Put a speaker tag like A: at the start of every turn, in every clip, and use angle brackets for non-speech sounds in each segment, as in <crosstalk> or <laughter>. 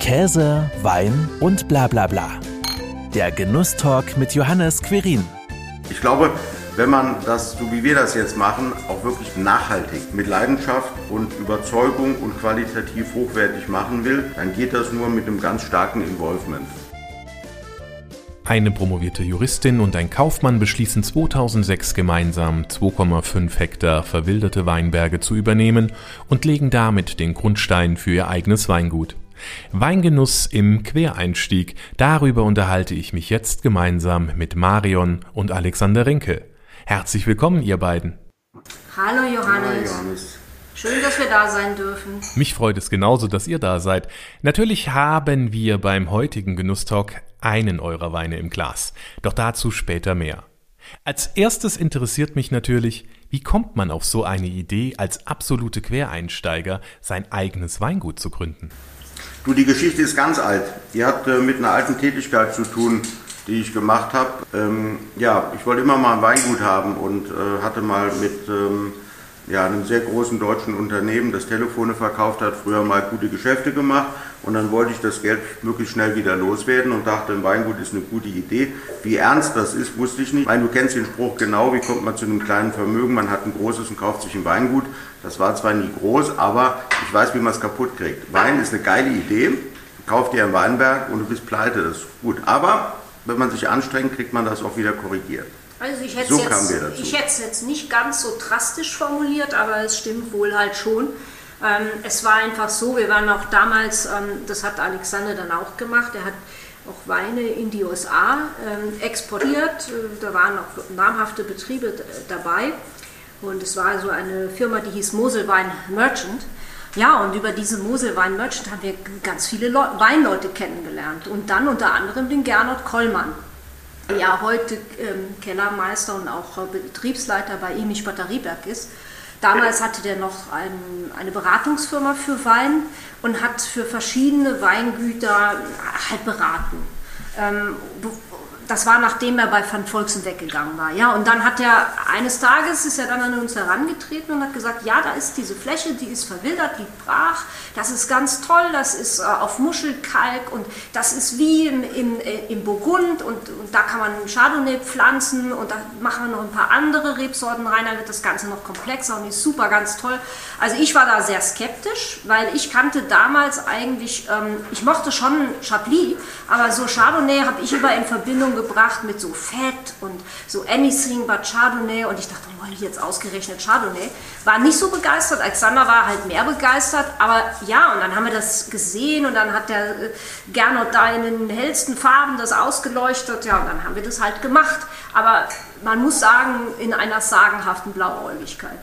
A: Käse, Wein und bla bla bla. Der Genusstalk mit Johannes Querin.
B: Ich glaube, wenn man das, so wie wir das jetzt machen, auch wirklich nachhaltig, mit Leidenschaft und Überzeugung und qualitativ hochwertig machen will, dann geht das nur mit einem ganz starken Involvement.
C: Eine promovierte Juristin und ein Kaufmann beschließen 2006 gemeinsam 2,5 Hektar verwilderte Weinberge zu übernehmen und legen damit den Grundstein für ihr eigenes Weingut. Weingenuss im Quereinstieg, darüber unterhalte ich mich jetzt gemeinsam mit Marion und Alexander Rinke. Herzlich willkommen, ihr beiden.
D: Hallo Johannes. Hallo Johannes. Schön, dass wir da sein dürfen.
C: Mich freut es genauso, dass ihr da seid. Natürlich haben wir beim heutigen Genusstalk einen eurer Weine im Glas. Doch dazu später mehr. Als erstes interessiert mich natürlich, wie kommt man auf so eine Idee, als absolute Quereinsteiger sein eigenes Weingut zu gründen?
B: Du, die Geschichte ist ganz alt. Die hat äh, mit einer alten Tätigkeit zu tun, die ich gemacht habe. Ähm, ja, ich wollte immer mal ein Weingut haben und äh, hatte mal mit ähm, ja, einem sehr großen deutschen Unternehmen, das Telefone verkauft hat, früher mal gute Geschäfte gemacht und dann wollte ich das Geld möglichst schnell wieder loswerden und dachte, ein Weingut ist eine gute Idee. Wie ernst das ist, wusste ich nicht. Ich meine, du kennst den Spruch genau, wie kommt man zu einem kleinen Vermögen? Man hat ein großes und kauft sich ein Weingut. Das war zwar nie groß, aber ich weiß, wie man es kaputt kriegt. Wein ist eine geile Idee. Kauf dir ein Weinberg und du bist pleite, das ist gut. Aber wenn man sich anstrengt, kriegt man das auch wieder korrigiert.
D: Also ich hätte so es jetzt nicht ganz so drastisch formuliert, aber es stimmt wohl halt schon. Ähm, es war einfach so, wir waren auch damals, ähm, das hat Alexander dann auch gemacht, er hat auch Weine in die USA ähm, exportiert, äh, da waren auch namhafte Betriebe dabei und es war so eine Firma, die hieß Moselwein Merchant. Ja, und über diese Moselwein Merchant haben wir ganz viele Le Weinleute kennengelernt und dann unter anderem den Gernot Kollmann ja heute ähm, Kellermeister und auch äh, Betriebsleiter bei Emich Batterieberg ist. Damals hatte der noch ein, eine Beratungsfirma für Wein und hat für verschiedene Weingüter halt beraten. Ähm, das war nachdem er bei Van Volksen weggegangen war. Ja, und dann hat er eines Tages ist er dann an uns herangetreten und hat gesagt, ja, da ist diese Fläche, die ist verwildert, die brach, das ist ganz toll, das ist äh, auf Muschelkalk und das ist wie im, im, äh, im Burgund und, und, da kann man Chardonnay pflanzen und da machen wir noch ein paar andere Rebsorten rein, dann wird das Ganze noch komplexer und ist super, ganz toll. Also ich war da sehr skeptisch, weil ich kannte damals eigentlich, ähm, ich mochte schon Chablis, aber so Chardonnay habe ich immer in Verbindung gebracht mit so Fett und so anything but Chardonnay und ich dachte, oh, jetzt ausgerechnet Chardonnay. War nicht so begeistert, Alexander war halt mehr begeistert, aber ja, und dann haben wir das gesehen und dann hat der äh, Gernot da in den hellsten Farben das ausgeleuchtet, ja, und dann haben wir das halt gemacht. Aber man muss sagen, in einer sagenhaften Blauäugigkeit.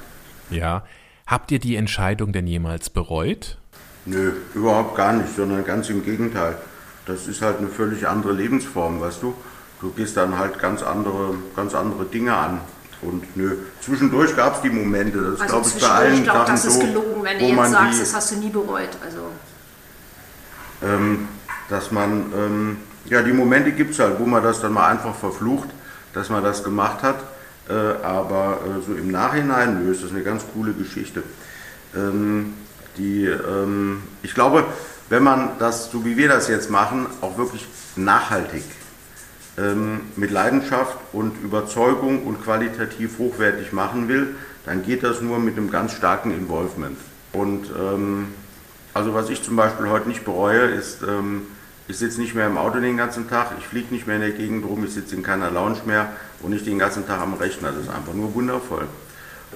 C: Ja. Habt ihr die Entscheidung denn jemals bereut?
B: Nö, überhaupt gar nicht, sondern ganz im Gegenteil. Das ist halt eine völlig andere Lebensform, weißt du? Du gehst dann halt ganz andere, ganz andere Dinge an. Und nö, zwischendurch gab es die Momente, das also glaube ich bei allen
D: ich glaub, Sachen das ist so, gelogen, wenn du jetzt sagst, die, das hast du nie bereut. Also.
B: Ähm, dass man, ähm, ja, die Momente gibt es halt, wo man das dann mal einfach verflucht, dass man das gemacht hat. Äh, aber äh, so im Nachhinein, nö, ist das eine ganz coole Geschichte. Ähm, die, ähm, ich glaube, wenn man das, so wie wir das jetzt machen, auch wirklich nachhaltig mit Leidenschaft und Überzeugung und qualitativ hochwertig machen will, dann geht das nur mit einem ganz starken Involvement. Und ähm, also was ich zum Beispiel heute nicht bereue, ist, ähm, ich sitze nicht mehr im Auto den ganzen Tag, ich fliege nicht mehr in der Gegend rum, ich sitze in keiner Lounge mehr und nicht den ganzen Tag am Rechner. Das ist einfach nur wundervoll.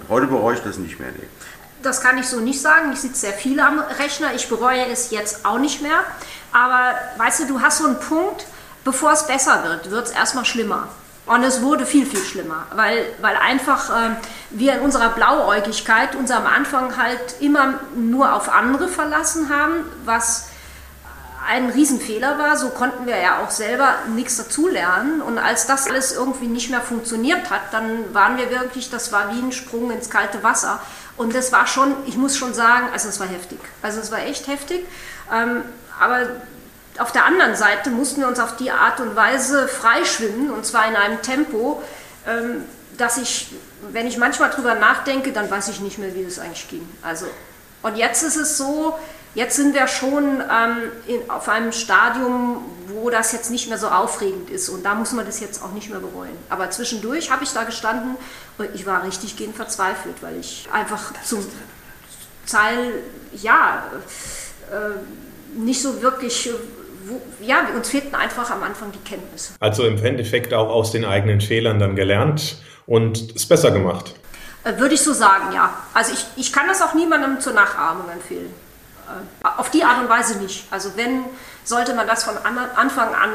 B: Heute bereue ich das nicht mehr. Nee.
D: Das kann ich so nicht sagen. Ich sitze sehr viel am Rechner. Ich bereue es jetzt auch nicht mehr. Aber weißt du, du hast so einen Punkt, bevor es besser wird, wird es erstmal schlimmer. Und es wurde viel, viel schlimmer, weil, weil einfach äh, wir in unserer Blauäugigkeit uns am Anfang halt immer nur auf andere verlassen haben, was ein Riesenfehler war. So konnten wir ja auch selber nichts dazulernen. Und als das alles irgendwie nicht mehr funktioniert hat, dann waren wir wirklich, das war wie ein Sprung ins kalte Wasser. Und das war schon, ich muss schon sagen, also es war heftig. Also es war echt heftig. Ähm, aber auf der anderen Seite mussten wir uns auf die Art und Weise freischwimmen, und zwar in einem Tempo, ähm, dass ich, wenn ich manchmal drüber nachdenke, dann weiß ich nicht mehr, wie das eigentlich ging. Also, und jetzt ist es so, Jetzt sind wir schon ähm, in, auf einem Stadium, wo das jetzt nicht mehr so aufregend ist und da muss man das jetzt auch nicht mehr bereuen. Aber zwischendurch habe ich da gestanden und ich war richtig gehend verzweifelt, weil ich einfach zum Teil, ja, äh, nicht so wirklich, wo, ja, uns fehlten einfach am Anfang die Kenntnisse.
C: Also im Endeffekt auch aus den eigenen Fehlern dann gelernt und es besser gemacht.
D: Äh, würde ich so sagen, ja. Also ich, ich kann das auch niemandem zur Nachahmung empfehlen. Äh, auf die Art und Weise nicht. Also wenn, sollte man das von Anfang an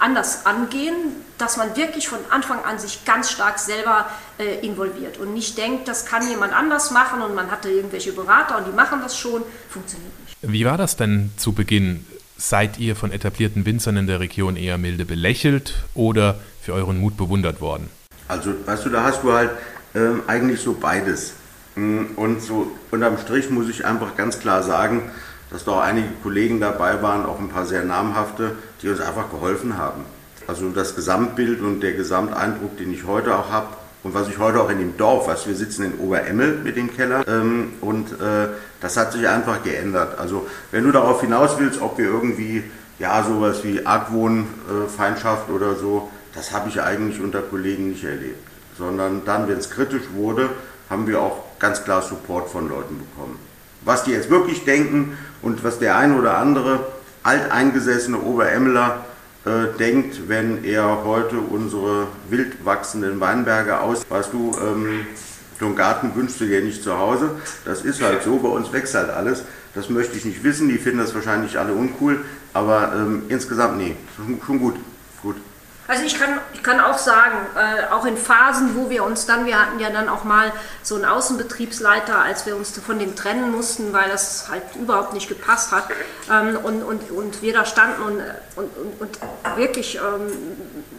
D: anders angehen, dass man wirklich von Anfang an sich ganz stark selber äh, involviert und nicht denkt, das kann jemand anders machen und man hatte irgendwelche Berater und die machen das schon, funktioniert nicht.
C: Wie war das denn zu Beginn? Seid ihr von etablierten Winzern in der Region eher milde belächelt oder für euren Mut bewundert worden?
B: Also, weißt du, da hast du halt ähm, eigentlich so beides. Mm, und so unterm Strich muss ich einfach ganz klar sagen, dass da auch einige Kollegen dabei waren, auch ein paar sehr namhafte, die uns einfach geholfen haben. Also das Gesamtbild und der Gesamteindruck, den ich heute auch habe und was ich heute auch in dem Dorf, was wir sitzen in Oberemmel mit dem Keller ähm, und äh, das hat sich einfach geändert. Also wenn du darauf hinaus willst, ob wir irgendwie ja sowas wie Argwohn, äh, oder so, das habe ich eigentlich unter Kollegen nicht erlebt, sondern dann, wenn es kritisch wurde, haben wir auch ganz klar Support von Leuten bekommen. Was die jetzt wirklich denken und was der ein oder andere alteingesessene Oberemmler äh, denkt, wenn er heute unsere wild wachsenden Weinberge aus, weißt du, ähm, so einen Garten wünschst du dir nicht zu Hause. Das ist halt so, bei uns wächst halt alles. Das möchte ich nicht wissen, die finden das wahrscheinlich alle uncool, aber ähm, insgesamt nee, schon gut. gut.
D: Also ich kann, ich kann auch sagen, äh, auch in Phasen, wo wir uns dann, wir hatten ja dann auch mal so einen Außenbetriebsleiter, als wir uns von dem trennen mussten, weil das halt überhaupt nicht gepasst hat. Ähm, und, und, und wir da standen und, und, und wirklich ähm,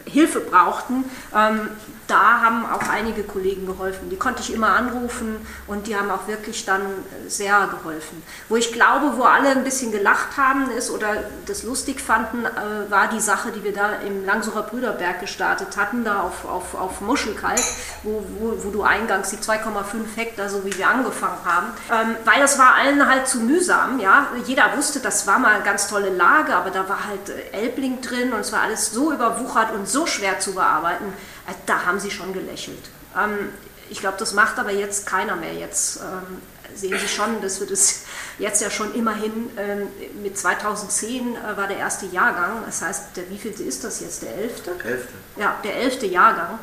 D: Hilfe brauchten, ähm, da haben auch einige Kollegen geholfen. Die konnte ich immer anrufen und die haben auch wirklich dann sehr geholfen. Wo ich glaube, wo alle ein bisschen gelacht haben ist oder das lustig fanden, äh, war die Sache, die wir da im Langsucher Brüderberg gestartet hatten, da auf, auf, auf Muschelkalk, wo, wo, wo du eingangs die 2,5 Hektar, so wie wir angefangen haben, ähm, weil das war allen halt zu mühsam. Ja? Jeder wusste, das war mal eine ganz tolle Lage, aber da war halt äh, Elbling drin und es war alles so überwuchert und so schwer zu bearbeiten äh, da haben sie schon gelächelt. Ähm, ich glaube, das macht aber jetzt keiner mehr. Jetzt ähm, sehen Sie schon, dass wir das <laughs> jetzt ja schon immerhin ähm, mit 2010 äh, war der erste Jahrgang. Das heißt, der wievielte ist das jetzt? Der elfte?
B: Elfte.
D: Ja, der elfte Jahrgang.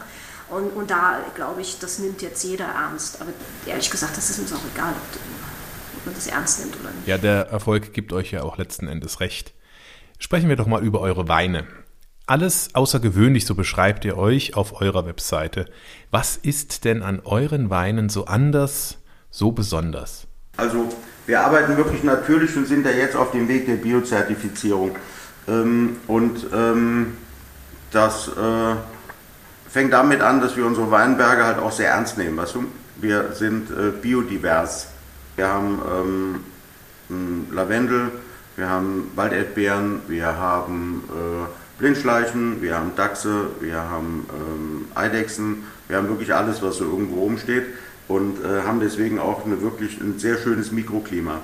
D: Und, und da glaube ich, das nimmt jetzt jeder ernst. Aber ehrlich gesagt, das ist uns auch egal, ob man das ernst nimmt oder nicht.
C: Ja, der Erfolg gibt euch ja auch letzten Endes recht. Sprechen wir doch mal über eure Weine. Alles außergewöhnlich, so beschreibt ihr euch auf eurer Webseite. Was ist denn an euren Weinen so anders, so besonders?
B: Also wir arbeiten wirklich natürlich und sind da jetzt auf dem Weg der Biozertifizierung. Ähm, und ähm, das äh, fängt damit an, dass wir unsere Weinberge halt auch sehr ernst nehmen. Wir sind äh, biodivers. Wir haben ähm, Lavendel, wir haben Walderdbeeren, wir haben äh, Blindschleichen, wir haben Dachse, wir haben ähm, Eidechsen, wir haben wirklich alles, was so irgendwo rumsteht und äh, haben deswegen auch eine, wirklich ein sehr schönes Mikroklima.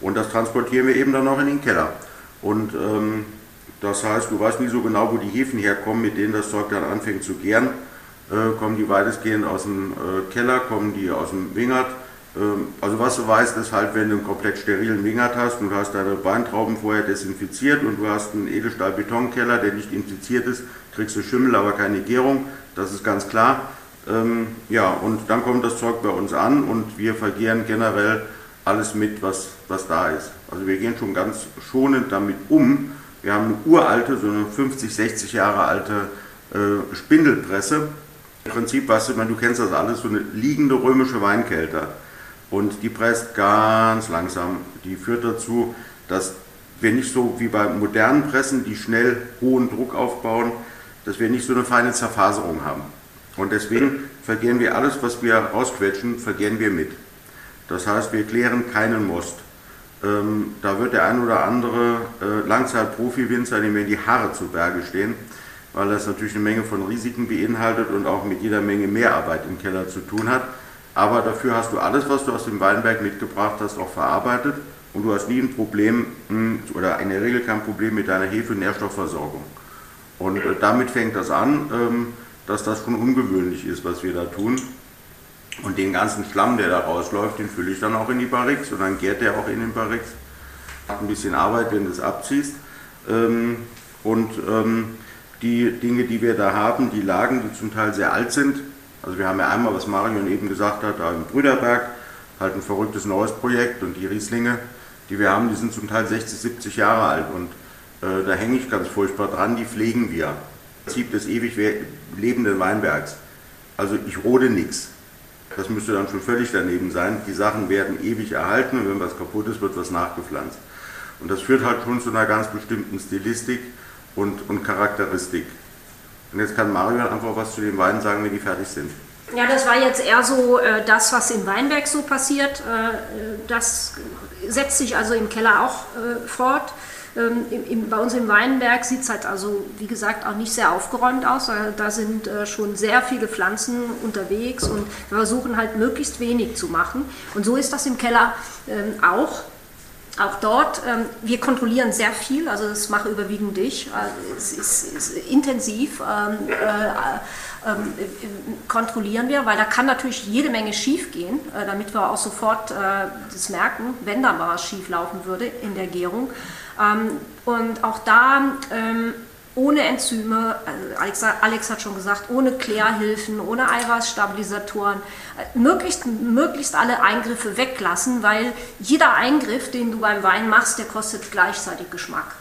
B: Und das transportieren wir eben dann auch in den Keller. Und ähm, das heißt, du weißt nie so genau, wo die Hefen herkommen, mit denen das Zeug dann anfängt zu gären. Äh, kommen die weitestgehend aus dem äh, Keller, kommen die aus dem Wingert also was du weißt, ist halt, wenn du einen komplett sterilen Wingert hast und du hast deine Weintrauben vorher desinfiziert und du hast einen Edelstahl-Betonkeller, der nicht infiziert ist, kriegst du Schimmel, aber keine Gärung, das ist ganz klar. Ähm, ja, und dann kommt das Zeug bei uns an und wir vergehren generell alles mit, was, was da ist. Also wir gehen schon ganz schonend damit um. Wir haben eine uralte, so eine 50, 60 Jahre alte äh, Spindelpresse. Im Prinzip, weißt du, du kennst das alles, so eine liegende römische Weinkelter und die presst ganz langsam. Die führt dazu, dass wir nicht so wie bei modernen Pressen, die schnell hohen Druck aufbauen, dass wir nicht so eine feine Zerfaserung haben. Und deswegen vergehen wir alles, was wir rausquetschen, vergehen wir mit. Das heißt, wir klären keinen Most. Ähm, da wird der ein oder andere äh, Langzeit-Profi-Winzer, dem wir in die Haare zu Berge stehen, weil das natürlich eine Menge von Risiken beinhaltet und auch mit jeder Menge Mehrarbeit im Keller zu tun hat. Aber dafür hast du alles, was du aus dem Weinberg mitgebracht hast, auch verarbeitet und du hast nie ein Problem hm, oder in der Regel kein Problem mit deiner Hefe-Nährstoffversorgung. Und äh, damit fängt das an, ähm, dass das schon ungewöhnlich ist, was wir da tun. Und den ganzen Schlamm, der da rausläuft, den fülle ich dann auch in die Barrix und dann gärt der auch in den Barrix. Hat ein bisschen Arbeit, wenn du es abziehst. Ähm, und ähm, die Dinge, die wir da haben, die Lagen, die zum Teil sehr alt sind. Also wir haben ja einmal, was Marion eben gesagt hat, da im Brüderberg, halt ein verrücktes neues Projekt und die Rieslinge, die wir haben, die sind zum Teil 60, 70 Jahre alt und äh, da hänge ich ganz furchtbar dran, die pflegen wir. Prinzip des ewig lebenden Weinbergs. Also ich rode nichts. Das müsste dann schon völlig daneben sein. Die Sachen werden ewig erhalten und wenn was kaputt ist, wird was nachgepflanzt. Und das führt halt schon zu einer ganz bestimmten Stilistik und, und Charakteristik. Und jetzt kann Mario einfach was zu den Weinen sagen, wenn die fertig sind.
D: Ja, das war jetzt eher so äh, das, was in Weinberg so passiert. Äh, das setzt sich also im Keller auch äh, fort. Ähm, im, im, bei uns im Weinberg sieht es halt also, wie gesagt, auch nicht sehr aufgeräumt aus. Da sind äh, schon sehr viele Pflanzen unterwegs und wir versuchen halt möglichst wenig zu machen. Und so ist das im Keller ähm, auch. Auch dort, ähm, wir kontrollieren sehr viel, also das mache überwiegend ich. Äh, es ist, ist intensiv. Ähm, äh, ähm, kontrollieren wir, weil da kann natürlich jede Menge schief gehen, äh, damit wir auch sofort äh, das merken, wenn da mal was schief laufen würde in der Gärung. Ähm, und auch da ähm, ohne Enzyme, also Alex, hat schon gesagt, ohne Klärhilfen, ohne Eiweißstabilisatoren, äh, möglichst, möglichst alle Eingriffe weglassen, weil jeder Eingriff, den du beim Wein machst, der kostet gleichzeitig Geschmack.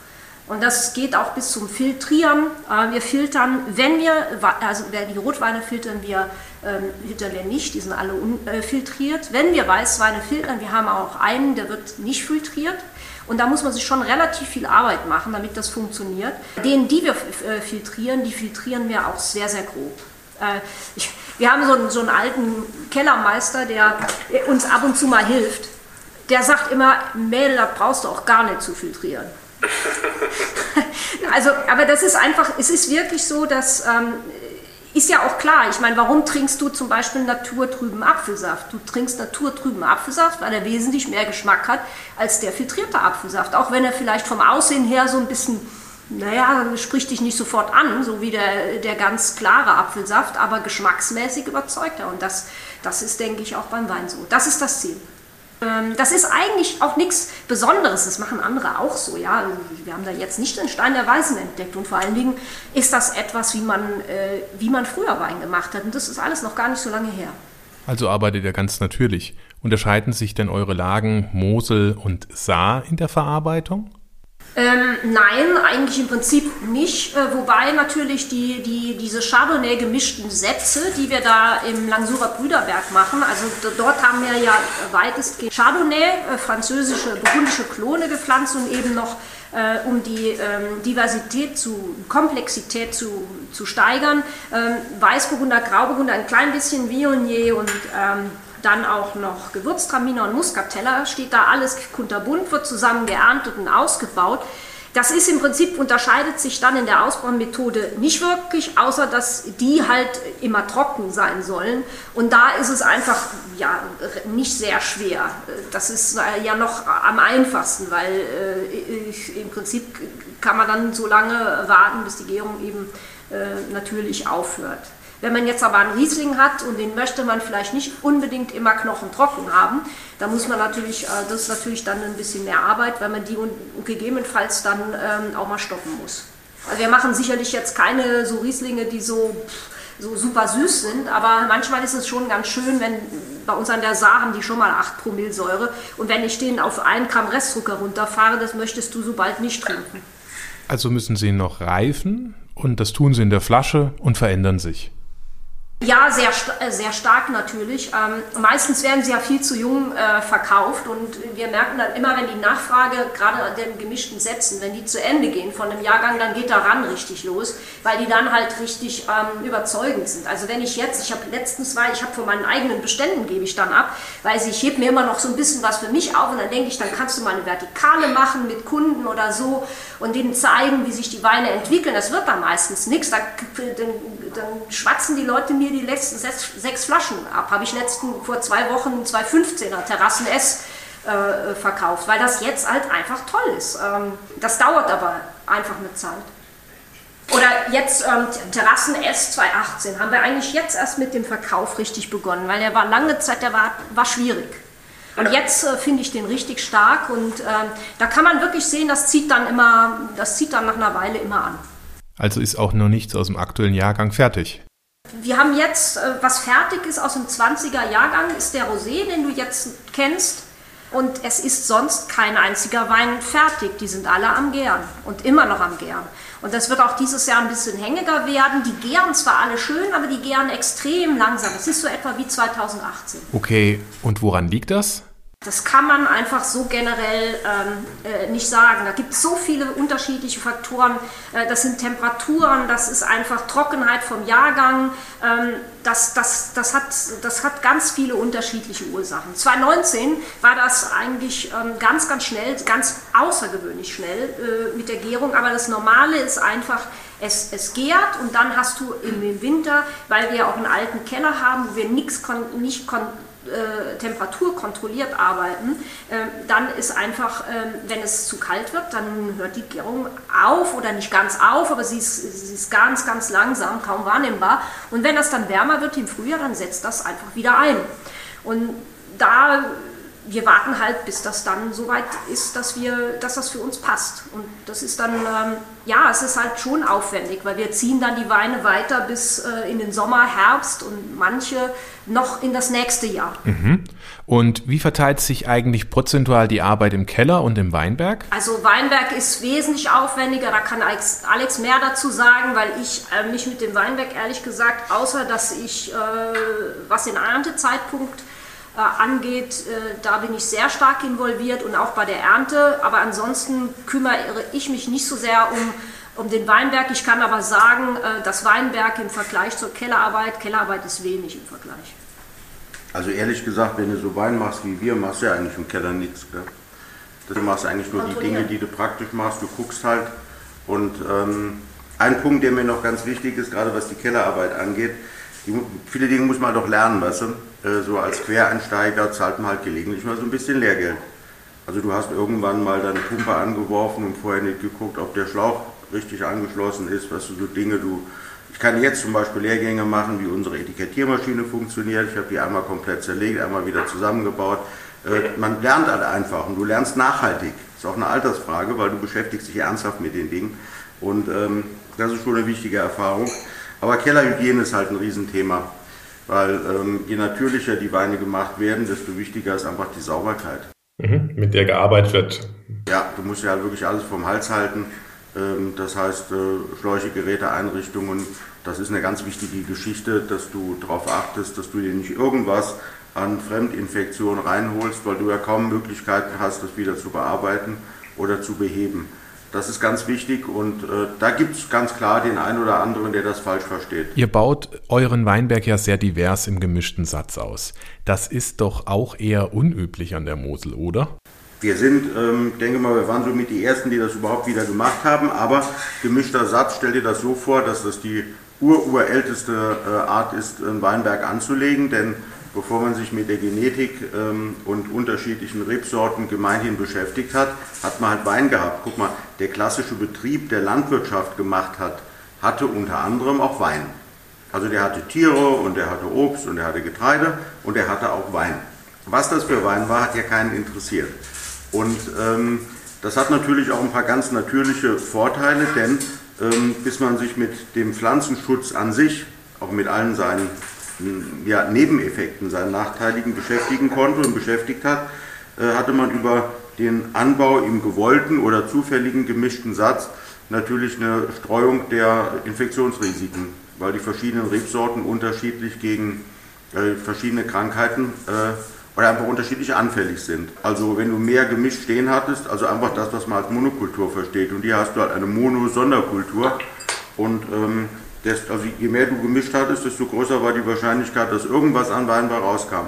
D: Und das geht auch bis zum Filtrieren. Äh, wir filtern, wenn wir, also die Rotweine filtern wir, ähm, filtern wir nicht, die sind alle unfiltriert. Wenn wir Weißweine filtern, wir haben auch einen, der wird nicht filtriert. Und da muss man sich schon relativ viel Arbeit machen, damit das funktioniert. Den, die wir äh, filtrieren, die filtrieren wir auch sehr, sehr grob. Äh, ich, wir haben so einen, so einen alten Kellermeister, der uns ab und zu mal hilft. Der sagt immer, Mädel, da brauchst du auch gar nicht zu filtrieren. <laughs> <laughs> also, aber das ist einfach, es ist wirklich so, dass ähm, ist ja auch klar. Ich meine, warum trinkst du zum Beispiel naturtrüben Apfelsaft? Du trinkst naturtrüben Apfelsaft, weil er wesentlich mehr Geschmack hat als der filtrierte Apfelsaft. Auch wenn er vielleicht vom Aussehen her so ein bisschen, naja, spricht dich nicht sofort an, so wie der, der ganz klare Apfelsaft, aber geschmacksmäßig überzeugt er. Und das, das ist, denke ich, auch beim Wein so. Das ist das Ziel. Ähm, das ist eigentlich auch nichts Besonderes, das machen andere auch so. Ja? Wir haben da jetzt nicht den Stein der Weisen entdeckt und vor allen Dingen ist das etwas, wie man, äh, wie man früher Wein gemacht hat und das ist alles noch gar nicht so lange her.
C: Also arbeitet ihr ganz natürlich. Unterscheiden sich denn eure Lagen Mosel und Saar in der Verarbeitung?
D: Ähm, nein, eigentlich im Prinzip nicht. Äh, wobei natürlich die, die, diese Chardonnay gemischten Sätze, die wir da im Langsurer Brüderberg machen, also dort haben wir ja weitestgehend Chardonnay, äh, französische, burgundische Klone gepflanzt und eben noch äh, um die ähm, Diversität zu, Komplexität zu, zu steigern. Ähm, Weißburgunder, Grauburgunder, ein klein bisschen Viognier und ähm, dann auch noch Gewürztraminer und Muscatella, steht da alles kunterbunt, wird zusammen geerntet und ausgebaut. Das ist im Prinzip, unterscheidet sich dann in der Ausbaumethode nicht wirklich, außer dass die halt immer trocken sein sollen. Und da ist es einfach ja, nicht sehr schwer. Das ist äh, ja noch am einfachsten, weil äh, im Prinzip kann man dann so lange warten, bis die Gärung eben äh, natürlich aufhört. Wenn man jetzt aber einen Riesling hat und den möchte man vielleicht nicht unbedingt immer knochentrocken haben, dann muss man natürlich, äh, das ist natürlich dann ein bisschen mehr Arbeit, weil man die gegebenenfalls dann ähm, auch mal stoppen muss. Also wir machen sicherlich jetzt keine so Rieslinge, die so, so super süß sind, aber manchmal ist es schon ganz schön, wenn bei uns an der Saar haben die schon mal 8 Promille Säure und wenn ich den auf 1 Gramm Restzucker runterfahre, das möchtest du so bald nicht trinken.
C: Also müssen sie noch reifen und das tun sie in der Flasche und verändern sich.
D: Ja, sehr, äh, sehr stark natürlich. Ähm, meistens werden sie ja viel zu jung äh, verkauft und wir merken dann immer, wenn die Nachfrage, gerade an den gemischten Sätzen, wenn die zu Ende gehen von einem Jahrgang, dann geht daran richtig los, weil die dann halt richtig ähm, überzeugend sind. Also wenn ich jetzt, ich habe letztens war, ich habe von meinen eigenen Beständen gebe ich dann ab, weil ich heb mir immer noch so ein bisschen was für mich auf und dann denke ich, dann kannst du mal eine Vertikale machen mit Kunden oder so und denen zeigen, wie sich die Weine entwickeln. Das wird dann meistens nichts. Da, dann, dann schwatzen die Leute mir die letzten sechs, sechs Flaschen ab. Habe ich letzten vor zwei Wochen zwei 15er Terrassen S äh, verkauft, weil das jetzt halt einfach toll ist. Ähm, das dauert aber einfach eine Zeit. Oder jetzt ähm, Terrassen S 2018 haben wir eigentlich jetzt erst mit dem Verkauf richtig begonnen, weil der war lange Zeit, der war, war schwierig. Und jetzt äh, finde ich den richtig stark und äh, da kann man wirklich sehen, das zieht dann immer, das zieht dann nach einer Weile immer an.
C: Also ist auch noch nichts aus dem aktuellen Jahrgang fertig.
D: Wir haben jetzt, äh, was fertig ist aus dem 20er Jahrgang, ist der Rosé, den du jetzt kennst. Und es ist sonst kein einziger Wein fertig. Die sind alle am Gären und immer noch am Gären. Und das wird auch dieses Jahr ein bisschen hängiger werden. Die gären zwar alle schön, aber die gären extrem langsam. Es ist so etwa wie 2018.
C: Okay, und woran liegt das?
D: Das kann man einfach so generell ähm, äh, nicht sagen. Da gibt es so viele unterschiedliche Faktoren. Äh, das sind Temperaturen, das ist einfach Trockenheit vom Jahrgang. Ähm, das, das, das, hat, das hat ganz viele unterschiedliche Ursachen. 2019 war das eigentlich ähm, ganz, ganz schnell, ganz außergewöhnlich schnell äh, mit der Gärung. Aber das Normale ist einfach, es, es gärt und dann hast du im Winter, weil wir auch einen alten Keller haben, wo wir nix kon, nicht kon, äh, Temperatur kontrolliert arbeiten, äh, dann ist einfach, äh, wenn es zu kalt wird, dann hört die Gärung auf oder nicht ganz auf, aber sie ist, sie ist ganz, ganz langsam, kaum wahrnehmbar. Und wenn das dann wärmer wird im Frühjahr, dann setzt das einfach wieder ein. Und da wir warten halt, bis das dann soweit ist, dass, wir, dass das für uns passt. Und das ist dann, ähm, ja, es ist halt schon aufwendig, weil wir ziehen dann die Weine weiter bis äh, in den Sommer, Herbst und manche noch in das nächste Jahr.
C: Mhm. Und wie verteilt sich eigentlich prozentual die Arbeit im Keller und im Weinberg?
D: Also Weinberg ist wesentlich aufwendiger, da kann Alex, Alex mehr dazu sagen, weil ich äh, mich mit dem Weinberg ehrlich gesagt, außer dass ich, äh, was den Erntezeitpunkt angeht, äh, da bin ich sehr stark involviert und auch bei der Ernte. Aber ansonsten kümmere ich mich nicht so sehr um, um den Weinberg. Ich kann aber sagen, äh, das Weinberg im Vergleich zur Kellerarbeit, Kellerarbeit ist wenig im Vergleich.
B: Also ehrlich gesagt, wenn du so Wein machst wie wir, machst du ja eigentlich im Keller nichts. Gell? Du machst eigentlich nur die Dinge, die du praktisch machst. Du guckst halt. Und ähm, ein Punkt, der mir noch ganz wichtig ist, gerade was die Kellerarbeit angeht, die, viele Dinge muss man doch lernen, weißt du? Äh, so als Quereinsteiger zahlt man halt gelegentlich mal so ein bisschen Lehrgeld. Also du hast irgendwann mal deine Pumpe angeworfen und vorher nicht geguckt, ob der Schlauch richtig angeschlossen ist, was weißt du, so Dinge du... Ich kann jetzt zum Beispiel Lehrgänge machen, wie unsere Etikettiermaschine funktioniert. Ich habe die einmal komplett zerlegt, einmal wieder zusammengebaut. Äh, man lernt halt einfach und du lernst nachhaltig. Ist auch eine Altersfrage, weil du beschäftigst dich ernsthaft mit den Dingen. Und ähm, das ist schon eine wichtige Erfahrung. Aber Kellerhygiene ist halt ein Riesenthema. Weil ähm, je natürlicher die Weine gemacht werden, desto wichtiger ist einfach die Sauberkeit.
C: Mhm, mit der gearbeitet wird.
B: Ja, du musst ja halt wirklich alles vom Hals halten. Ähm, das heißt, äh, Schläuche, Geräte, Einrichtungen, das ist eine ganz wichtige Geschichte, dass du darauf achtest, dass du dir nicht irgendwas an Fremdinfektionen reinholst, weil du ja kaum Möglichkeiten hast, das wieder zu bearbeiten oder zu beheben. Das ist ganz wichtig und äh, da gibt es ganz klar den einen oder anderen, der das falsch versteht.
C: Ihr baut euren Weinberg ja sehr divers im gemischten Satz aus. Das ist doch auch eher unüblich an der Mosel, oder?
B: Wir sind, ähm, denke mal, wir waren so mit die Ersten, die das überhaupt wieder gemacht haben, aber gemischter Satz, stell dir das so vor, dass das die ururälteste äh, Art ist, einen Weinberg anzulegen, denn bevor man sich mit der Genetik ähm, und unterschiedlichen Rebsorten gemeinhin beschäftigt hat, hat man halt Wein gehabt. Guck mal, der klassische Betrieb, der Landwirtschaft gemacht hat, hatte unter anderem auch Wein. Also der hatte Tiere und der hatte Obst und der hatte Getreide und der hatte auch Wein. Was das für Wein war, hat ja keinen interessiert. Und ähm, das hat natürlich auch ein paar ganz natürliche Vorteile, denn ähm, bis man sich mit dem Pflanzenschutz an sich, auch mit allen seinen ja, Nebeneffekten, seinen nachteiligen beschäftigen konnte und beschäftigt hat, äh, hatte man über den Anbau im gewollten oder zufälligen gemischten Satz natürlich eine Streuung der Infektionsrisiken, weil die verschiedenen Rebsorten unterschiedlich gegen äh, verschiedene Krankheiten äh, oder einfach unterschiedlich anfällig sind. Also wenn du mehr gemischt stehen hattest, also einfach das, was man als Monokultur versteht, und hier hast du halt eine Mono-Sonderkultur und ähm, das, also je mehr du gemischt hattest, desto größer war die Wahrscheinlichkeit, dass irgendwas an Weinbar rauskam.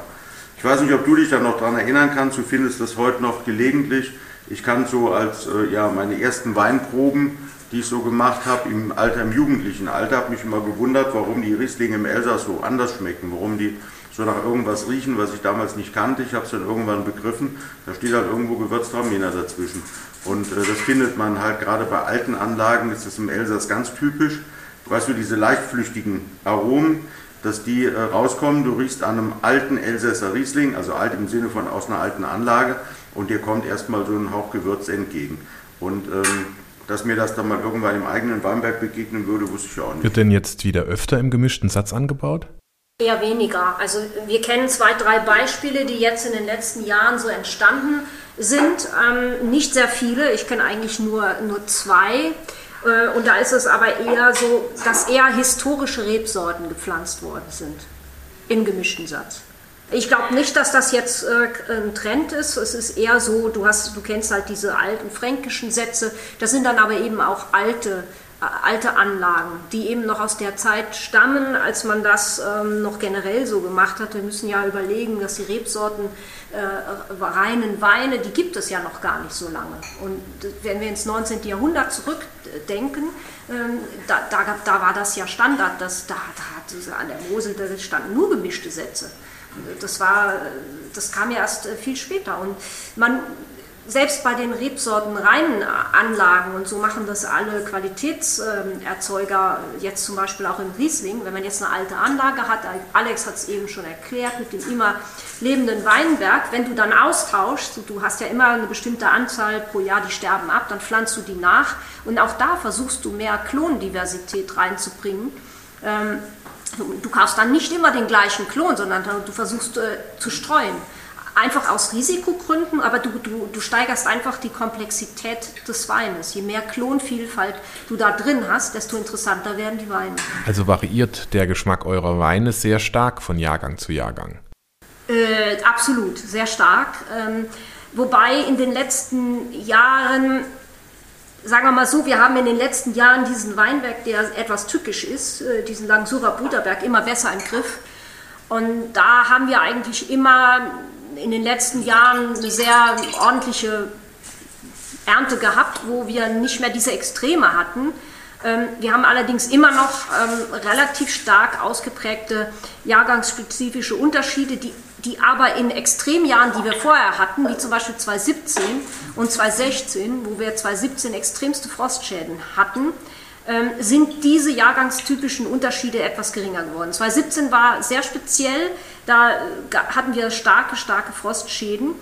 B: Ich weiß nicht, ob du dich da noch daran erinnern kannst, du findest das heute noch gelegentlich. Ich kann so als äh, ja, meine ersten Weinproben, die ich so gemacht habe, im Alter, im jugendlichen Alter, habe mich immer gewundert, warum die Rieslinge im Elsass so anders schmecken, warum die so nach irgendwas riechen, was ich damals nicht kannte. Ich habe es dann irgendwann begriffen. Da steht halt irgendwo Gewürztraminer dazwischen. Und äh, das findet man halt gerade bei alten Anlagen, ist das im Elsass ganz typisch. Weißt du, diese leichtflüchtigen Aromen, dass die äh, rauskommen. Du riechst an einem alten Elsässer Riesling, also alt im Sinne von aus einer alten Anlage, und dir kommt erstmal so ein Hauch Gewürz entgegen. Und ähm, dass mir das dann mal irgendwann im eigenen Weinberg begegnen würde, wusste ich auch nicht.
C: Wird denn jetzt wieder öfter im gemischten Satz angebaut?
D: Eher weniger. Also wir kennen zwei, drei Beispiele, die jetzt in den letzten Jahren so entstanden sind. Ähm, nicht sehr viele, ich kenne eigentlich nur, nur zwei. Äh, und da ist es aber eher so, dass eher historische Rebsorten gepflanzt worden sind im gemischten Satz. Ich glaube nicht, dass das jetzt äh, ein Trend ist. Es ist eher so, du, hast, du kennst halt diese alten fränkischen Sätze. Das sind dann aber eben auch alte alte Anlagen, die eben noch aus der Zeit stammen, als man das ähm, noch generell so gemacht hat. Wir müssen ja überlegen, dass die Rebsorten äh, reinen Weine, die gibt es ja noch gar nicht so lange. Und wenn wir ins 19. Jahrhundert zurückdenken, ähm, da, da, da, war das ja Standard, dass da, da an der Mosel da standen nur gemischte Sätze. Das, war, das kam ja erst äh, viel später. Und man selbst bei den Rebsorten reinen Anlagen und so machen das alle Qualitätserzeuger, jetzt zum Beispiel auch im Riesling, wenn man jetzt eine alte Anlage hat, Alex hat es eben schon erklärt, mit dem immer lebenden Weinberg, wenn du dann austauschst, du hast ja immer eine bestimmte Anzahl pro Jahr, die sterben ab, dann pflanzt du die nach und auch da versuchst du mehr Klondiversität reinzubringen. Ähm, du kaufst dann nicht immer den gleichen Klon, sondern du versuchst äh, zu streuen einfach aus Risikogründen, aber du, du, du steigerst einfach die Komplexität des Weines. Je mehr Klonvielfalt du da drin hast, desto interessanter werden die Weine.
C: Also variiert der Geschmack eurer Weine sehr stark von Jahrgang zu Jahrgang?
D: Äh, absolut, sehr stark. Ähm, wobei in den letzten Jahren sagen wir mal so, wir haben in den letzten Jahren diesen Weinberg, der etwas tückisch ist, äh, diesen Langsurer Buderberg, immer besser im Griff. Und da haben wir eigentlich immer in den letzten Jahren eine sehr ordentliche Ernte gehabt, wo wir nicht mehr diese Extreme hatten. Ähm, wir haben allerdings immer noch ähm, relativ stark ausgeprägte jahrgangsspezifische Unterschiede, die, die aber in Extremjahren, die wir vorher hatten, wie zum Beispiel 2017 und 2016, wo wir 2017 extremste Frostschäden hatten, ähm, sind diese jahrgangstypischen Unterschiede etwas geringer geworden. 2017 war sehr speziell, da äh, hatten wir starke, starke Frostschäden.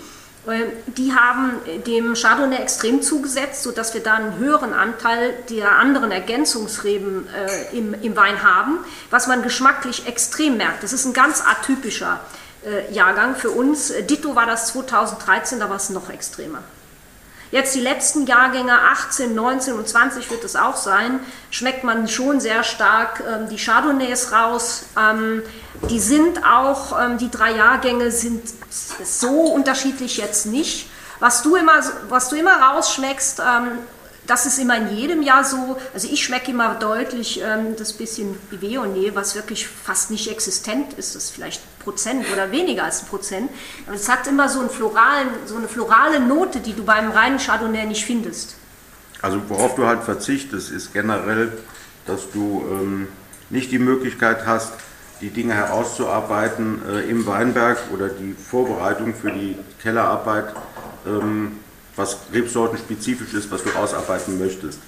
D: Ähm, die haben dem Chardonnay extrem zugesetzt, sodass wir da einen höheren Anteil der anderen Ergänzungsreben äh, im, im Wein haben, was man geschmacklich extrem merkt. Das ist ein ganz atypischer äh, Jahrgang für uns. Ditto war das 2013, da war es noch extremer. Jetzt die letzten Jahrgänge 18, 19 und 20 wird es auch sein, schmeckt man schon sehr stark ähm, die Chardonnays raus. Ähm, die sind auch, ähm, die drei Jahrgänge sind so unterschiedlich jetzt nicht. Was du immer, was du immer rausschmeckst, ähm, das ist immer in jedem Jahr so. Also ich schmecke immer deutlich ähm, das bisschen Viognier, was wirklich fast nicht existent ist. Das ist vielleicht Prozent oder weniger als ein Prozent. Aber es hat immer so, einen floralen, so eine florale Note, die du beim reinen Chardonnay nicht findest.
B: Also worauf du halt verzichtest, ist generell, dass du ähm, nicht die Möglichkeit hast, die Dinge herauszuarbeiten äh, im Weinberg oder die Vorbereitung für die Kellerarbeit ähm, was rebsortenspezifisch ist, was du ausarbeiten möchtest.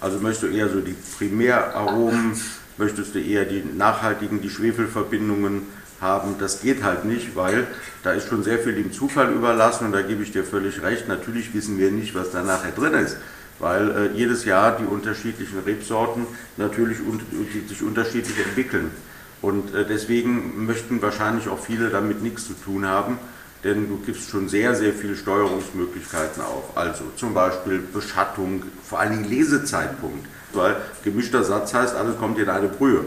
B: Also möchtest du eher so die Primäraromen, möchtest du eher die nachhaltigen, die Schwefelverbindungen haben. Das geht halt nicht, weil da ist schon sehr viel dem Zufall überlassen und da gebe ich dir völlig recht. Natürlich wissen wir nicht, was da nachher drin ist, weil äh, jedes Jahr die unterschiedlichen Rebsorten natürlich un sich unterschiedlich entwickeln. Und äh, deswegen möchten wahrscheinlich auch viele damit nichts zu tun haben denn du gibst schon sehr, sehr viele Steuerungsmöglichkeiten auf. Also zum Beispiel Beschattung, vor allen Dingen Lesezeitpunkt, weil gemischter Satz heißt, alles kommt in eine Brühe.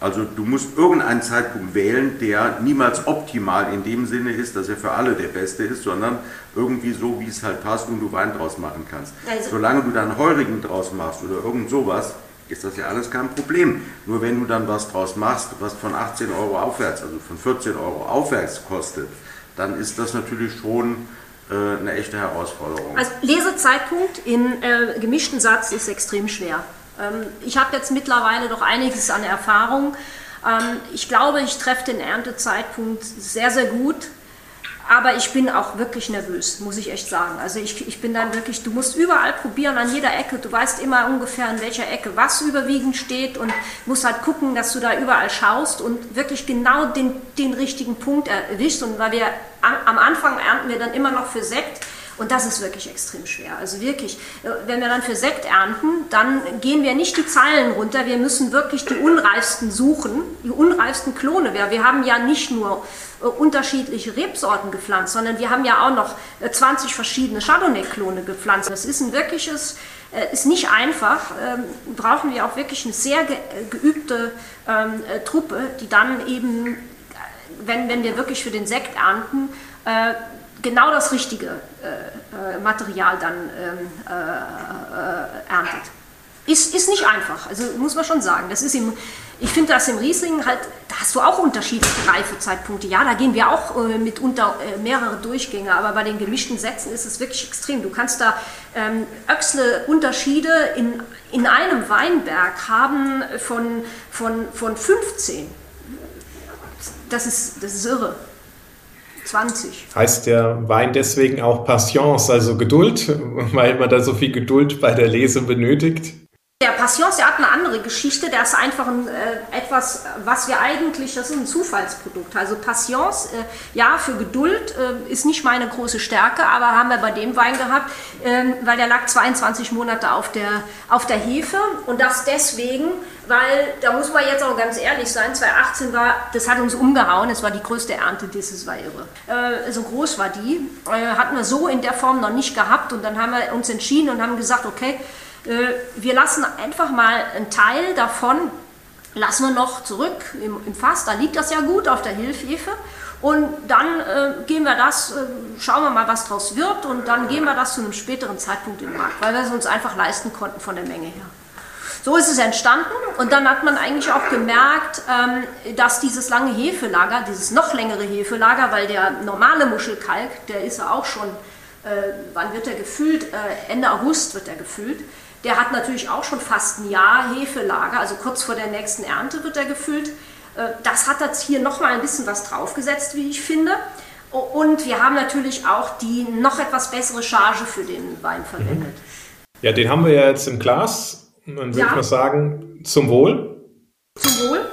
B: Also du musst irgendeinen Zeitpunkt wählen, der niemals optimal in dem Sinne ist, dass er für alle der beste ist, sondern irgendwie so, wie es halt passt und du Wein draus machen kannst. Also Solange du dann Heurigen draus machst oder irgend sowas, ist das ja alles kein Problem. Nur wenn du dann was draus machst, was von 18 Euro aufwärts, also von 14 Euro aufwärts kostet, dann ist das natürlich schon äh, eine echte Herausforderung.
D: Also Lesezeitpunkt in äh, gemischten Satz ist extrem schwer. Ähm, ich habe jetzt mittlerweile doch einiges an Erfahrung. Ähm, ich glaube, ich treffe den Erntezeitpunkt sehr, sehr gut. Aber ich bin auch wirklich nervös, muss ich echt sagen. Also ich, ich bin dann wirklich, du musst überall probieren, an jeder Ecke. Du weißt immer ungefähr, in welcher Ecke was überwiegend steht und musst halt gucken, dass du da überall schaust und wirklich genau den, den richtigen Punkt erwischst. Und weil wir am Anfang ernten wir dann immer noch für Sekt und das ist wirklich extrem schwer. Also wirklich, äh, wenn wir dann für Sekt ernten, dann gehen wir nicht die Zeilen runter, wir müssen wirklich die unreifsten suchen, die unreifsten Klone. Wir haben ja nicht nur äh, unterschiedliche Rebsorten gepflanzt, sondern wir haben ja auch noch 20 äh, verschiedene Chardonnay-Klone gepflanzt. Das ist ein wirkliches, ist nicht einfach, ähm, brauchen wir auch wirklich eine sehr geübte ähm, Truppe, die dann eben, wenn, wenn wir wirklich für den Sekt ernten, genau das richtige äh, äh, Material dann ähm, äh, äh, erntet. Ist, ist nicht einfach, also muss man schon sagen. Das ist im, ich finde das im Riesling halt, da hast du auch unterschiedliche Reifezeitpunkte. Ja, da gehen wir auch äh, mitunter äh, mehrere Durchgänge, aber bei den gemischten Sätzen ist es wirklich extrem. Du kannst da ähm, Öchsle-Unterschiede in, in einem Weinberg haben von, von, von 15. Das ist, das ist irre. 20.
C: Heißt der Wein deswegen auch Patience, also Geduld, <laughs> weil man da so viel Geduld bei der Lese benötigt?
D: Der Patience, der hat eine andere Geschichte. Der ist einfach ein, äh, etwas, was wir eigentlich, das ist ein Zufallsprodukt. Also Patience, äh, ja, für Geduld äh, ist nicht meine große Stärke, aber haben wir bei dem Wein gehabt, ähm, weil der lag 22 Monate auf der, auf der Hefe und das deswegen, weil, da muss man jetzt auch ganz ehrlich sein, 2018 war, das hat uns umgehauen, es war die größte Ernte dieses war irre. Äh, so groß war die, äh, hatten wir so in der Form noch nicht gehabt und dann haben wir uns entschieden und haben gesagt, okay, wir lassen einfach mal einen Teil davon, lassen wir noch zurück im, im Fass, da liegt das ja gut auf der Hilfhefe. Und dann äh, gehen wir das, äh, schauen wir mal, was daraus wird und dann gehen wir das zu einem späteren Zeitpunkt in den Markt, weil wir es uns einfach leisten konnten von der Menge her. So ist es entstanden und dann hat man eigentlich auch gemerkt, ähm, dass dieses lange Hefelager, dieses noch längere Hefelager, weil der normale Muschelkalk, der ist ja auch schon, äh, wann wird er gefüllt? Äh, Ende August wird er gefüllt. Der hat natürlich auch schon fast ein Jahr Hefelager, also kurz vor der nächsten Ernte wird er gefüllt. Äh, das hat jetzt hier nochmal ein bisschen was draufgesetzt, wie ich finde. Und wir haben natürlich auch die noch etwas bessere Charge für den Wein verwendet.
C: Ja, den haben wir ja jetzt im Glas. Dann würde ja. ich mal sagen, zum Wohl.
D: Zum Wohl.